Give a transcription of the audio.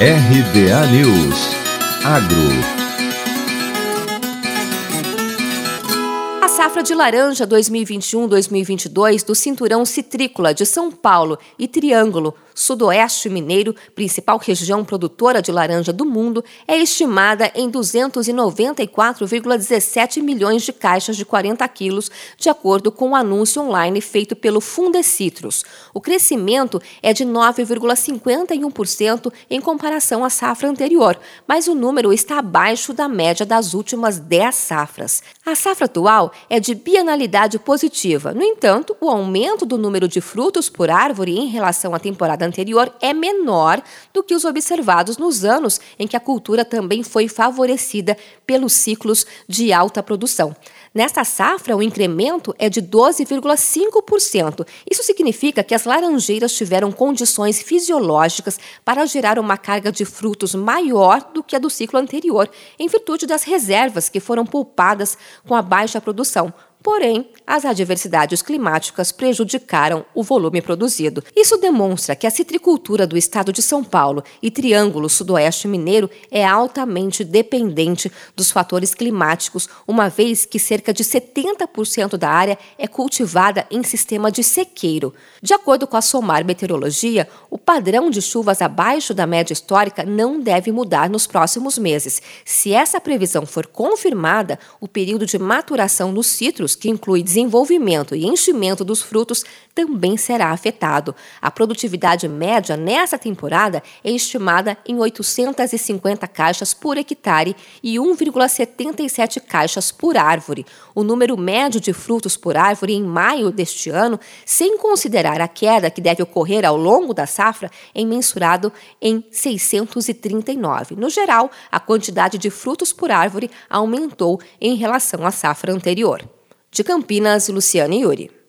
RBA News. Agro safra de laranja 2021-2022 do Cinturão Citrícola de São Paulo e Triângulo, Sudoeste Mineiro, principal região produtora de laranja do mundo, é estimada em 294,17 milhões de caixas de 40 quilos, de acordo com o um anúncio online feito pelo Fundecitrus. O crescimento é de 9,51% em comparação à safra anterior, mas o número está abaixo da média das últimas 10 safras. A safra atual é de bienalidade positiva. No entanto, o aumento do número de frutos por árvore em relação à temporada anterior é menor do que os observados nos anos em que a cultura também foi favorecida pelos ciclos de alta produção. Nesta safra, o incremento é de 12,5%. Isso significa que as laranjeiras tiveram condições fisiológicas para gerar uma carga de frutos maior do que a do ciclo anterior, em virtude das reservas que foram poupadas com a baixa produção. Porém, as adversidades climáticas prejudicaram o volume produzido. Isso demonstra que a citricultura do estado de São Paulo e Triângulo Sudoeste Mineiro é altamente dependente dos fatores climáticos, uma vez que cerca de 70% da área é cultivada em sistema de sequeiro. De acordo com a SOMAR Meteorologia, o padrão de chuvas abaixo da média histórica não deve mudar nos próximos meses. Se essa previsão for confirmada, o período de maturação dos citros que inclui desenvolvimento e enchimento dos frutos, também será afetado. A produtividade média nessa temporada é estimada em 850 caixas por hectare e 1,77 caixas por árvore. O número médio de frutos por árvore em maio deste ano, sem considerar a queda que deve ocorrer ao longo da safra, é mensurado em 639. No geral, a quantidade de frutos por árvore aumentou em relação à safra anterior. De Campinas, Luciane Yuri.